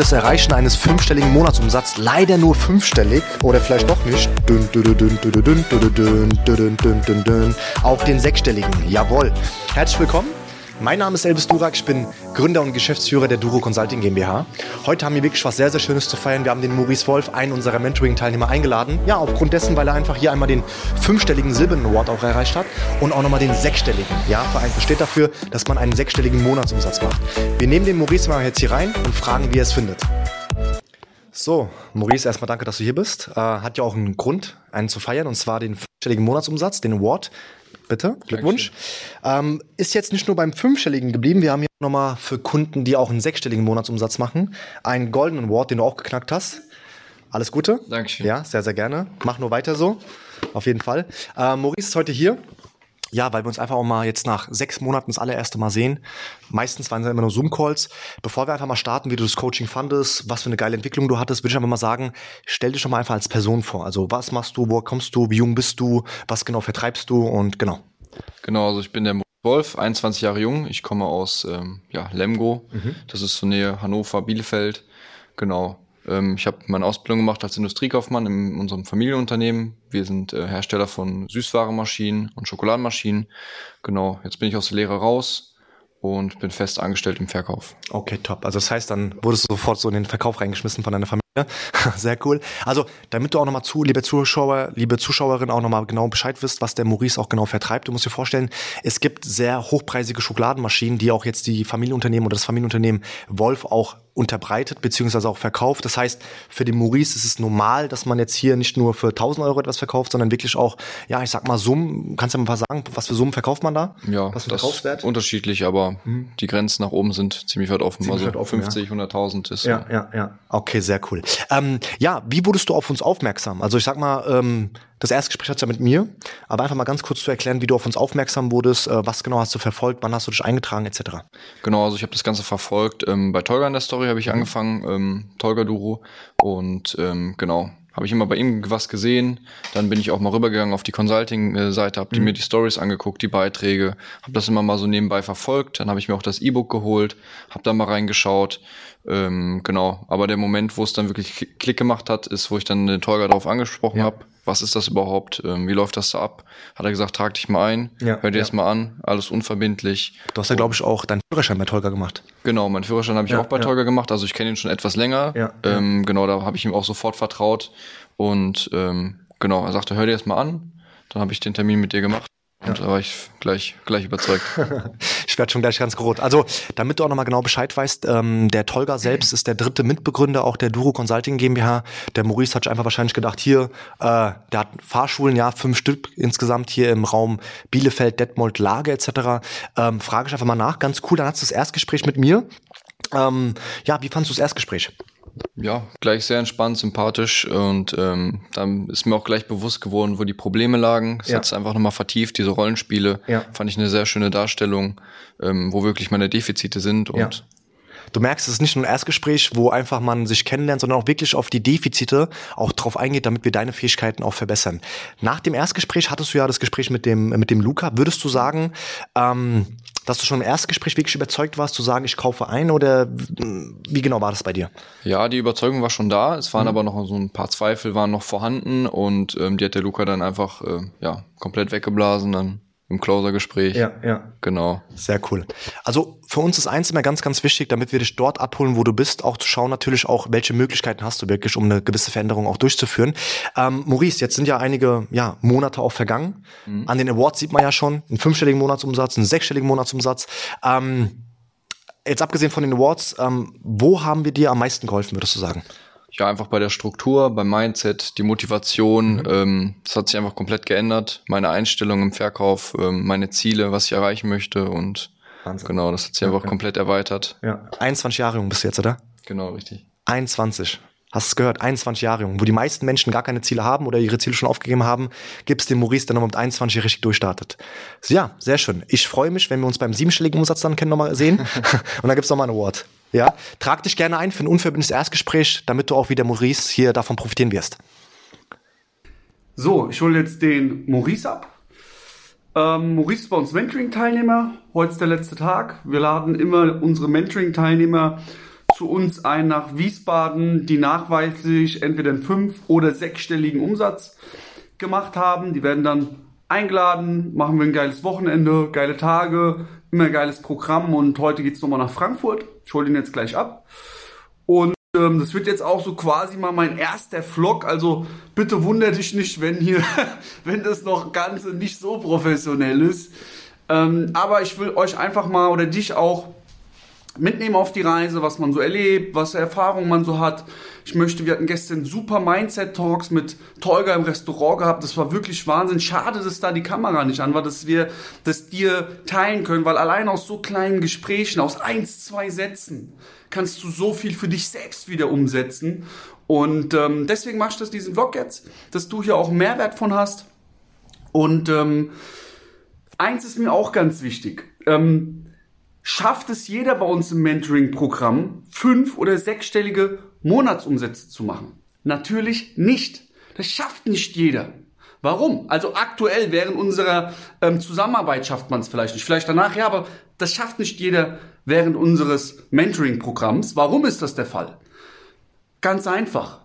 das Erreichen eines fünfstelligen Monatsumsatzes leider nur fünfstellig oder vielleicht doch nicht. Auch den sechsstelligen, jawohl. Herzlich willkommen mein Name ist Elvis Durak, ich bin Gründer und Geschäftsführer der Duro Consulting GmbH. Heute haben wir wirklich was sehr, sehr Schönes zu feiern. Wir haben den Maurice Wolf, einen unserer Mentoring-Teilnehmer, eingeladen. Ja, aufgrund dessen, weil er einfach hier einmal den fünfstelligen Silbernen Award auch erreicht hat und auch nochmal den sechsstelligen. Ja, Verein steht dafür, dass man einen sechsstelligen Monatsumsatz macht. Wir nehmen den Maurice mal jetzt hier rein und fragen, wie er es findet. So, Maurice, erstmal danke, dass du hier bist. Äh, hat ja auch einen Grund, einen zu feiern, und zwar den fünfstelligen Monatsumsatz, den Award. Bitte, Glückwunsch. Ähm, ist jetzt nicht nur beim fünfstelligen geblieben, wir haben hier nochmal für Kunden, die auch einen sechsstelligen Monatsumsatz machen, einen goldenen Award, den du auch geknackt hast. Alles Gute. Dankeschön. Ja, sehr, sehr gerne. Mach nur weiter so. Auf jeden Fall. Äh, Maurice ist heute hier. Ja, weil wir uns einfach auch mal jetzt nach sechs Monaten das allererste Mal sehen. Meistens waren es immer nur Zoom-Calls. Bevor wir einfach mal starten, wie du das Coaching fandest, was für eine geile Entwicklung du hattest, würde ich einfach mal sagen, stell dich schon mal einfach als Person vor. Also was machst du, woher kommst du, wie jung bist du, was genau vertreibst du und genau. Genau, also ich bin der Wolf, 21 Jahre jung. Ich komme aus ähm, ja, Lemgo. Mhm. Das ist so Nähe Hannover, Bielefeld. Genau. Ähm, ich habe meine Ausbildung gemacht als Industriekaufmann in unserem Familienunternehmen. Wir sind äh, Hersteller von Süßwarenmaschinen und Schokoladenmaschinen. Genau, jetzt bin ich aus der Lehre raus und bin fest angestellt im Verkauf. Okay, top. Also das heißt, dann wurdest du sofort so in den Verkauf reingeschmissen von deiner Familie. Sehr cool. Also, damit du auch nochmal zu, liebe Zuschauer, liebe Zuschauerin, auch nochmal genau Bescheid wisst, was der Maurice auch genau vertreibt. Du musst dir vorstellen, es gibt sehr hochpreisige Schokoladenmaschinen, die auch jetzt die Familienunternehmen oder das Familienunternehmen Wolf auch unterbreitet beziehungsweise auch verkauft. Das heißt, für den Maurice ist es normal, dass man jetzt hier nicht nur für 1000 Euro etwas verkauft, sondern wirklich auch, ja, ich sag mal Summen. Kannst du mir mal sagen, was für Summen verkauft man da? Ja, was für das Verkaufswert? unterschiedlich, aber mhm. die Grenzen nach oben sind ziemlich weit offen. Ziemlich also weit offen, 50, ja. 100.000 ist ja, ja, ja. Okay, sehr cool. Ähm, ja, wie wurdest du auf uns aufmerksam? Also ich sag mal, ähm, das erste Gespräch hat's ja mit mir, aber einfach mal ganz kurz zu erklären, wie du auf uns aufmerksam wurdest, äh, was genau hast du verfolgt, wann hast du dich eingetragen, etc. Genau, also ich habe das Ganze verfolgt. Ähm, bei Tolga in der Story habe ich Mhm. angefangen, ähm, Tolga Duro. Und ähm, genau, habe ich immer bei ihm was gesehen. Dann bin ich auch mal rübergegangen auf die Consulting-Seite, habe Mhm. mir die Stories angeguckt, die Beiträge, habe das immer mal so nebenbei verfolgt. Dann habe ich mir auch das E-Book geholt, habe da mal reingeschaut. Ähm, genau, aber der Moment, wo es dann wirklich Klick- Klick gemacht hat, ist, wo ich dann den Tolga darauf angesprochen Ja. habe. Was ist das überhaupt? Ähm, wie läuft das da ab? Hat er gesagt, trag dich mal ein, Ja, hör dir ja. das mal an, alles unverbindlich. Du hast ja, glaube ich, auch deinen Führerschein bei Tolga gemacht. Genau, meinen Führerschein habe ich Ja, auch bei ja. Tolga gemacht, also ich kenne ihn schon etwas länger. Ja, ähm, Genau, da habe ich ihm auch sofort vertraut. Und ähm, genau, er sagte, hör dir das mal an. Dann habe ich den Termin mit dir gemacht. Und da war ich gleich, gleich überzeugt. Werde schon gleich ganz rot. Also, damit du auch nochmal genau Bescheid weißt, ähm, der Tolga selbst ist der dritte Mitbegründer auch der Duro Consulting GmbH. Der Maurice hat sich einfach wahrscheinlich gedacht, hier, äh, der hat Fahrschulen, ja, fünf Stück insgesamt hier im Raum Bielefeld, Detmold, Lage etc. Ähm, frage ich einfach mal nach, ganz cool. Dann hast du das Erstgespräch mit mir. Ähm, ja, wie fandst du das Erstgespräch? Ja, gleich sehr entspannt, sympathisch und ähm, dann ist mir auch gleich bewusst geworden, wo die Probleme lagen. Es Ja. hat es einfach nochmal vertieft, diese Rollenspiele. Ja. Fand ich eine sehr schöne Darstellung, ähm, wo wirklich meine Defizite sind und Ja. Du merkst, es ist nicht nur ein Erstgespräch, wo einfach man sich kennenlernt, sondern auch wirklich auf die Defizite auch drauf eingeht, damit wir deine Fähigkeiten auch verbessern. Nach dem Erstgespräch hattest du ja das Gespräch mit dem, mit dem Luca. Würdest du sagen, ähm, dass du schon im Erstgespräch wirklich überzeugt warst, zu sagen, ich kaufe ein oder wie genau war das bei dir? Ja, die Überzeugung war schon da. Es Mhm. waren aber noch so ein paar Zweifel waren noch vorhanden und ähm, die hat der Luca dann einfach äh, ja komplett weggeblasen dann im Closer-Gespräch. ja. Genau. Sehr cool. Also für uns ist eins immer ganz, ganz wichtig, damit wir dich dort abholen, wo du bist, auch zu schauen natürlich auch, welche Möglichkeiten hast du wirklich, um eine gewisse Veränderung auch durchzuführen. Ähm, Maurice, jetzt sind ja einige ja, Monate auch vergangen. An den Awards sieht man ja schon einen fünfstelligen Monatsumsatz, einen sechsstelligen Monatsumsatz. Ähm, jetzt abgesehen von den Awards, ähm, wo haben wir dir am meisten geholfen, würdest du sagen? Ja, einfach bei der Struktur, beim Mindset, die Motivation, Mhm. ähm, das hat sich einfach komplett geändert. Meine Einstellung im Verkauf, ähm, meine Ziele, was ich erreichen möchte und Wahnsinn. genau, das hat sich Ja, einfach ja. komplett erweitert. Ja. 21 Jahre jung bist du jetzt, oder? Genau, richtig. 21. Hast du es gehört? 21 Jahre jung. Wo die meisten Menschen gar keine Ziele haben oder ihre Ziele schon aufgegeben haben, gibt's den Maurice, der nochmal mit 21 richtig durchstartet. Ja, sehr schön. Ich freue mich, wenn wir uns beim siebenstelligen Umsatz dann kennen, nochmal sehen. Und dann gibt's nochmal einen Award. Ja, trag dich gerne ein für ein unverbindliches Erstgespräch, damit du auch wie der Maurice hier davon profitieren wirst. So, ich hole jetzt den Maurice ab. Ähm, Maurice ist bei uns Mentoring-Teilnehmer. Heute ist der letzte Tag. Wir laden immer unsere Mentoring-Teilnehmer zu uns ein nach Wiesbaden, die nachweislich entweder einen fünf- oder sechsstelligen Umsatz gemacht haben. Die werden dann eingeladen, machen wir ein geiles Wochenende, geile Tage, immer geiles Programm und heute geht's nochmal nach Frankfurt. Ich hole ihn jetzt gleich ab. Und ähm, das wird jetzt auch so quasi mal mein erster Vlog. Also bitte wunder dich nicht, wenn hier, wenn das noch ganz nicht so professionell ist. Ähm, aber ich will euch einfach mal oder dich auch mitnehmen auf die Reise, was man so erlebt, was Erfahrungen man so hat. Ich möchte, wir hatten gestern super Mindset-Talks mit Tolga im Restaurant gehabt. Das war wirklich Wahnsinn. Schade, dass da die Kamera nicht an war, dass wir das dir teilen können, weil allein aus so kleinen Gesprächen, aus eins, zwei Sätzen, kannst du so viel für dich selbst wieder umsetzen. Und ähm, deswegen machst du das diesen Vlog jetzt, dass du hier auch Mehrwert von hast. Und ähm, eins ist mir auch ganz wichtig. Ähm, schafft es jeder bei uns im Mentoring-Programm, fünf- oder sechsstellige Monatsumsätze zu machen? Natürlich nicht. Das schafft nicht jeder. Warum? Also aktuell während unserer ähm, Zusammenarbeit schafft man es vielleicht nicht. Vielleicht danach, ja, aber das schafft nicht jeder während unseres Mentoring-Programms. Warum ist das der Fall? Ganz einfach.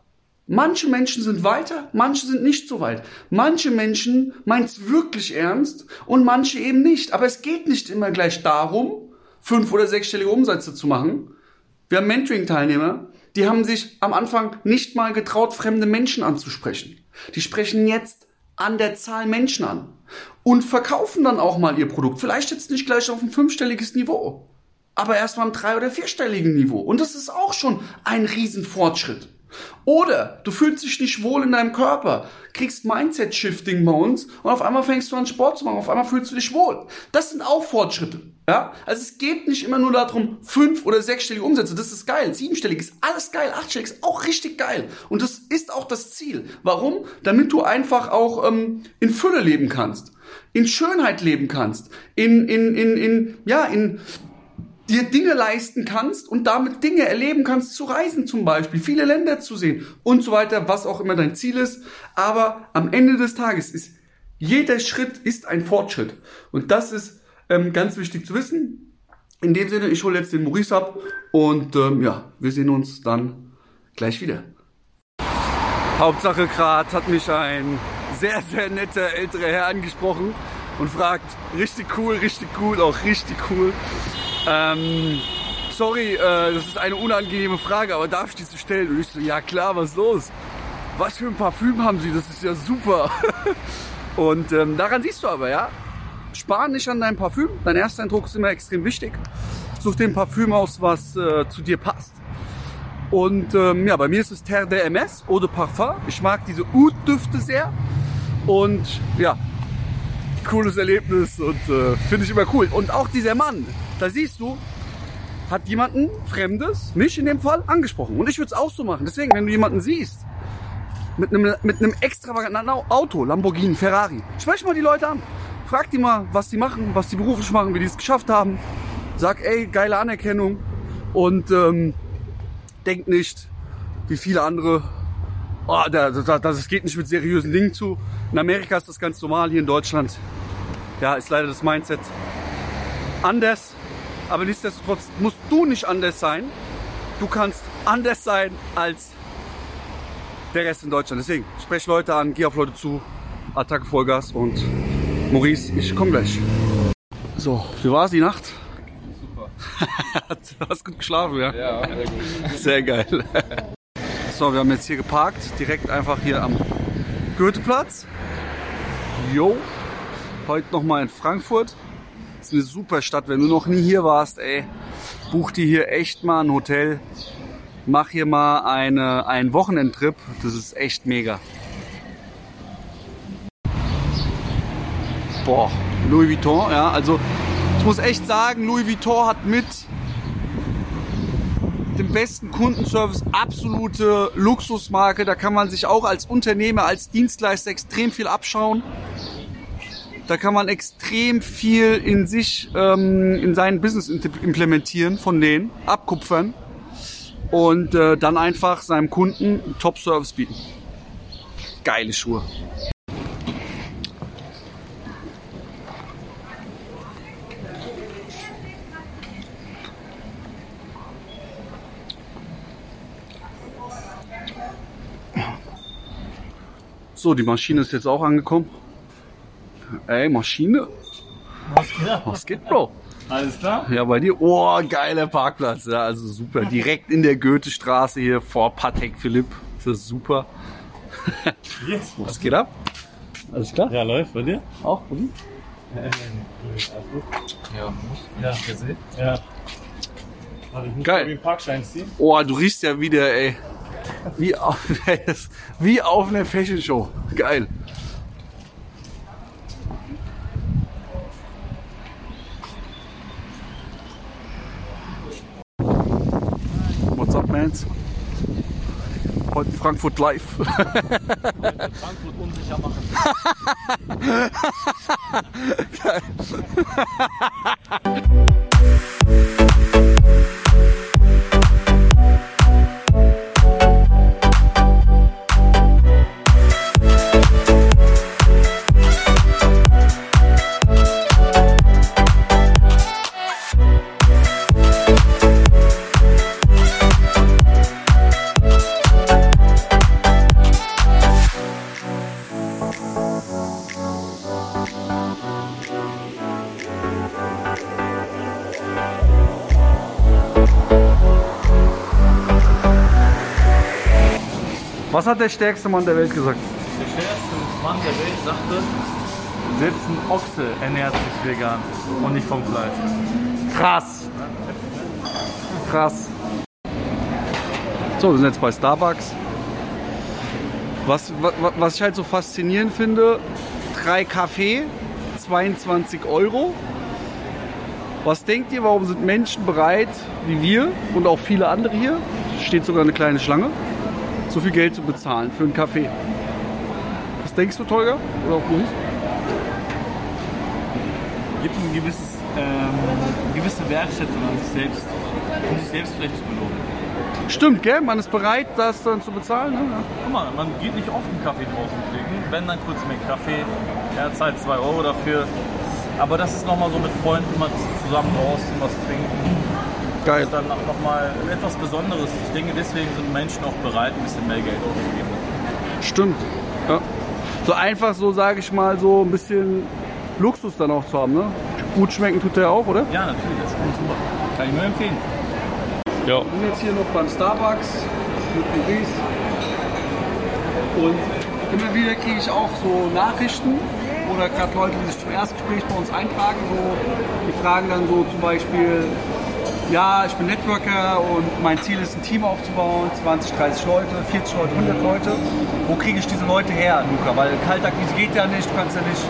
Manche Menschen sind weiter, manche sind nicht so weit. Manche Menschen meinen es wirklich ernst und manche eben nicht. Aber es geht nicht immer gleich darum, fünf- oder sechsstellige Umsätze zu machen. Wir haben Mentoring-Teilnehmer, die haben sich am Anfang nicht mal getraut, fremde Menschen anzusprechen. Die sprechen jetzt an der Zahl Menschen an und verkaufen dann auch mal ihr Produkt. Vielleicht jetzt nicht gleich auf ein fünfstelliges Niveau, aber erst mal am drei- oder vierstelligen Niveau. Und das ist auch schon ein Riesenfortschritt. Oder du fühlst dich nicht wohl in deinem Körper, kriegst Mindset-Shifting bei uns und auf einmal fängst du an Sport zu machen, auf einmal fühlst du dich wohl. Das sind auch Fortschritte. Ja? Also es geht nicht immer nur darum, fünf- oder sechsstellige Umsätze, das ist geil. Siebenstellig ist alles geil, achtstellig ist auch richtig geil. Und das ist auch das Ziel. Warum? Damit du einfach auch ähm, in Fülle leben kannst, in Schönheit leben kannst, in, in, in, in, ja, in dir Dinge leisten kannst und damit Dinge erleben kannst, zu reisen zum Beispiel, viele Länder zu sehen und so weiter, was auch immer dein Ziel ist. Aber am Ende des Tages ist jeder Schritt ist ein Fortschritt. Und das ist ähm, ganz wichtig zu wissen. In dem Sinne, ich hole jetzt den Maurice ab und ähm, ja, wir sehen uns dann gleich wieder. Hauptsache gerade hat mich ein sehr, sehr netter älterer Herr angesprochen und fragt, richtig cool, richtig cool, auch richtig cool. Ähm, sorry, äh, das ist eine unangenehme Frage, aber darf ich diese stellen? Und ich so, ja klar, was los? Was für ein Parfüm haben Sie? Das ist ja super. und ähm, daran siehst du aber, ja, spar nicht an deinem Parfüm. Dein erster Eindruck ist immer extrem wichtig. Such dir ein Parfüm aus, was äh, zu dir passt. Und ähm, ja, bei mir ist es Terre de MS, de Parfum. Ich mag diese Oud-Düfte sehr. Und ja, cooles Erlebnis und äh, finde ich immer cool. Und auch dieser Mann, da siehst du, hat jemanden Fremdes, mich in dem Fall, angesprochen. Und ich würde es auch so machen. Deswegen, wenn du jemanden siehst, mit einem, mit einem extravaganten Auto, Lamborghini, Ferrari, sprech mal die Leute an. Frag die mal, was die machen, was die beruflich machen, wie die es geschafft haben. Sag, ey, geile Anerkennung. Und ähm, denk nicht, wie viele andere, oh, da, da, das geht nicht mit seriösen Dingen zu. In Amerika ist das ganz normal, hier in Deutschland, ja, ist leider das Mindset anders. Aber nichtsdestotrotz musst du nicht anders sein. Du kannst anders sein als der Rest in Deutschland. Deswegen, sprech Leute an, geh auf Leute zu, Attacke Vollgas und Maurice, ich komme gleich. So, wie war es die Nacht? Super. du hast gut geschlafen, ja? Ja, sehr gut. Sehr geil. So, wir haben jetzt hier geparkt, direkt einfach hier am Goetheplatz. Jo, heute nochmal in Frankfurt. Ist eine super Stadt, wenn du noch nie hier warst, ey, buch dir hier echt mal ein Hotel. Mach hier mal eine, einen Wochenendtrip, das ist echt mega. Boah, Louis Vuitton, ja, also ich muss echt sagen, Louis Vuitton hat mit dem besten Kundenservice, absolute Luxusmarke. Da kann man sich auch als Unternehmer, als Dienstleister extrem viel abschauen. Da kann man extrem viel in sich, ähm, in sein Business implementieren von denen, abkupfern und äh, dann einfach seinem Kunden Top-Service bieten. Geile Schuhe. So, die Maschine ist jetzt auch angekommen. Ey, Maschine. Was geht ab? Was geht, Bro? Alles klar? Ja, bei dir? Oh, geiler Parkplatz. Ja, also super. Direkt in der Goethestraße hier vor Patek Philipp. Das ist super. Jetzt? Was geht ab? Alles klar? Ja, läuft bei dir? Auch, Uli? Ja. Ja, gesehen? Ja. Warte, ich muss Geil. den Parkschein ziehen. Oh, du riechst ja wieder, ey. Wie auf, wie auf einer Fashion Show. Geil. Frankfurt live. Frankfurt unsicher machen. Was hat der stärkste Mann der Welt gesagt? Der stärkste Mann der Welt sagte, selbst ein Ochse ernährt sich vegan und nicht vom Fleisch. Krass. Krass. So, wir sind jetzt bei Starbucks. Was, wa- wa- was ich halt so faszinierend finde, drei Kaffee, 22 Euro. Was denkt ihr, warum sind Menschen bereit, wie wir und auch viele andere hier, steht sogar eine kleine Schlange, so viel Geld zu bezahlen für einen Kaffee? Was denkst du, Tolga? Oder auch nicht? Gibt ein gewisses, ähm, gewisse Wertschätzung an sich selbst, um sich selbst vielleicht zu belohnen. Stimmt, gell? Man ist bereit, das dann zu bezahlen. Ne? Guck mal, man geht nicht oft einen Kaffee draußen trinken, wenn dann kurz mehr Kaffee, er zahlt 2 Euro dafür. Aber das ist nochmal so mit Freunden mal zusammen draußen was trinken. Geil. ist dann nochmal etwas Besonderes. Ich denke, deswegen sind Menschen auch bereit, ein bisschen mehr Geld auszugeben. Stimmt. Ja. So einfach so, sage ich mal, so ein bisschen Luxus dann auch zu haben. Ne? Gut schmecken tut der auch, oder? Ja, natürlich, das schmeckt super. Kann ich nur empfehlen. Ja. Wir sind jetzt hier noch beim Starbucks mit Maurice. Und immer wieder kriege ich auch so Nachrichten oder gerade Leute, die sich zum Erstgespräch bei uns eintragen. So, die fragen dann so zum Beispiel, ja, ich bin Networker und mein Ziel ist, ein Team aufzubauen, 20, 30 Leute, 40 Leute, 100 Leute. Wo kriege ich diese Leute her, Luca? Weil Kaltakquise geht ja nicht, du kannst ja nicht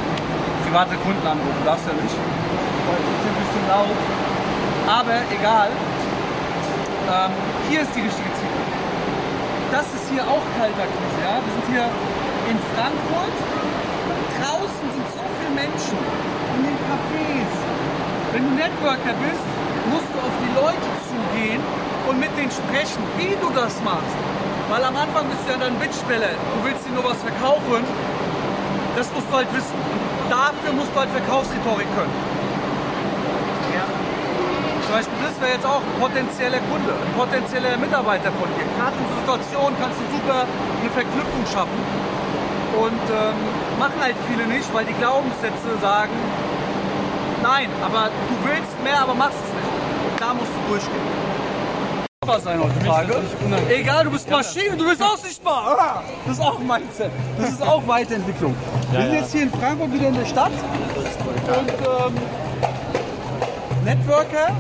private Kunden anrufen, darfst ja nicht. Weil es ist ein bisschen laut. Aber egal, ähm, hier ist die richtige Zielgruppe. Das ist hier auch Kaltakquise, ja. Wir sind hier in Frankfurt. Draußen sind so viele Menschen in den Cafés. Wenn du Networker bist, musst du auf die Leute zugehen und mit denen sprechen, wie du das machst. Weil am Anfang bist du ja dann Bittsteller. Du willst dir nur was verkaufen. Das musst du halt wissen. Dafür musst du halt Verkaufsrhetorik können. Zum Beispiel, das wäre jetzt auch ein potenzieller Kunde, ein potenzieller Mitarbeiter von dir. Gerade in so Situationen kannst du super eine Verknüpfung schaffen. Und ähm, machen halt viele nicht, weil die Glaubenssätze sagen, nein, aber du willst mehr, aber machst es. Da musst du durchgehen. Sein heutzutage. Egal, du bist Maschine, du bist auch sichtbar. Ah, Das ist auch Mindset. Das ist auch Weiterentwicklung. Wir sind jetzt hier in Frankfurt wieder in der Stadt. Und ähm, Networker,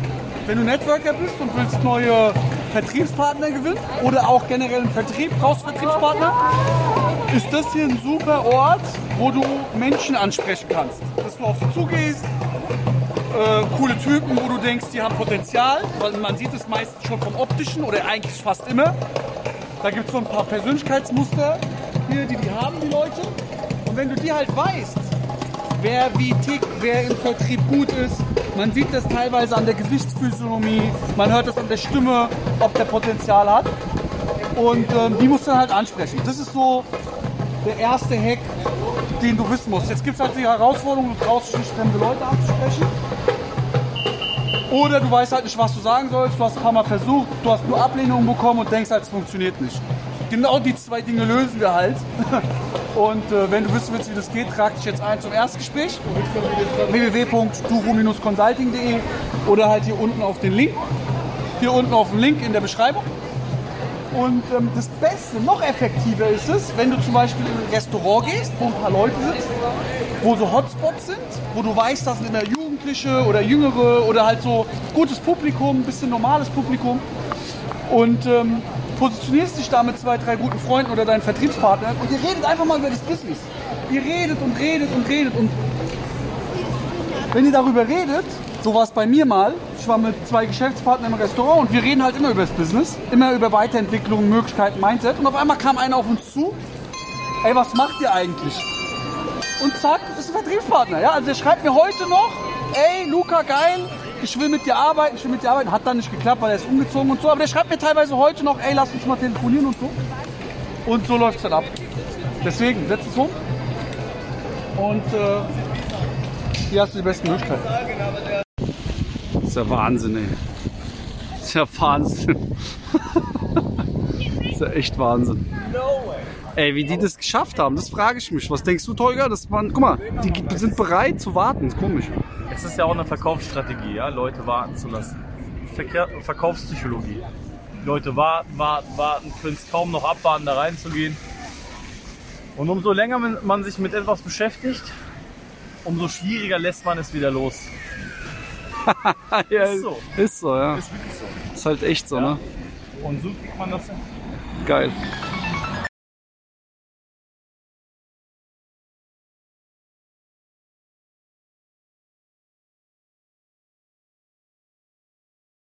wenn du Networker bist und willst neue Vertriebspartner gewinnen oder auch generell einen Vertrieb, brauchst Vertriebspartner, ist das hier ein super Ort, wo du Menschen ansprechen kannst. Dass du auf sie zugehst, äh, coole Typen, wo du denkst, die haben Potenzial, weil man sieht es meistens schon vom Optischen oder eigentlich fast immer. Da gibt es so ein paar Persönlichkeitsmuster hier, die die haben, die Leute. Und wenn du die halt weißt, wer wie tickt, wer im Vertrieb gut ist. Man sieht das teilweise an der Gesichtsphysiognomie, man hört das an der Stimme, ob der Potenzial hat. Und ähm, die musst du halt ansprechen. Das ist so der erste Hack, den du wissen musst. Jetzt gibt es halt die Herausforderung, du traust dich fremde Leute anzusprechen. Oder du weißt halt nicht, was du sagen sollst. Du hast ein paar Mal versucht, du hast nur Ablehnung bekommen und denkst halt, es funktioniert nicht. genau die zwei Dinge lösen wir halt. Und äh, wenn du wissen willst, wie das geht, trag dich jetzt ein zum Erstgespräch. www.duro-consulting.de oder halt hier unten auf den Link. Hier unten auf den Link in der Beschreibung. Und ähm, das Beste, noch effektiver ist es, wenn du zum Beispiel in ein Restaurant gehst, wo ein paar Leute sitzen, wo so Hotspots sind, wo du weißt, da sind immer Jugendliche oder Jüngere oder halt so gutes Publikum, ein bisschen normales Publikum. Und ähm, positionierst dich da mit zwei, drei guten Freunden oder deinen Vertriebspartnern und ihr redet einfach mal über das Business. Ihr redet und redet und redet und wenn ihr darüber redet, so war es bei mir mal, ich war mit zwei Geschäftspartnern im Restaurant und wir reden halt immer über das Business, immer über Weiterentwicklung, Möglichkeiten, Mindset und auf einmal kam einer auf uns zu, ey, was macht ihr eigentlich? Und zack, ist ein Vertriebspartner, ja, also der schreibt mir heute noch, ey, Luca, geil, ich will mit dir arbeiten, ich will mit dir arbeiten. Hat dann nicht geklappt, weil er ist umgezogen und so. Aber der schreibt mir teilweise heute noch, ey, lass uns mal telefonieren und so. Und so läuft es dann ab. Deswegen, setz es um. Und äh, hier hast du die besten Möglichkeiten. Das ist ja Wahnsinn, ey. Das ist ja Wahnsinn. das ist ja echt Wahnsinn. Ey, wie die das geschafft haben, das frage ich mich. Was denkst du, waren, guck mal, die sind bereit zu warten. Das ist komisch. Es ist ja auch eine Verkaufsstrategie, ja, Leute warten zu lassen. Verkehr, Verkaufspsychologie. Leute warten, warten, warten, können es kaum noch abwarten, da reinzugehen. Und umso länger man sich mit etwas beschäftigt, umso schwieriger lässt man es wieder los. ja, ist so. Ist so, ja. Ist wirklich so. Ist halt echt so, Ja. ne? Und so kriegt man das hin. Geil.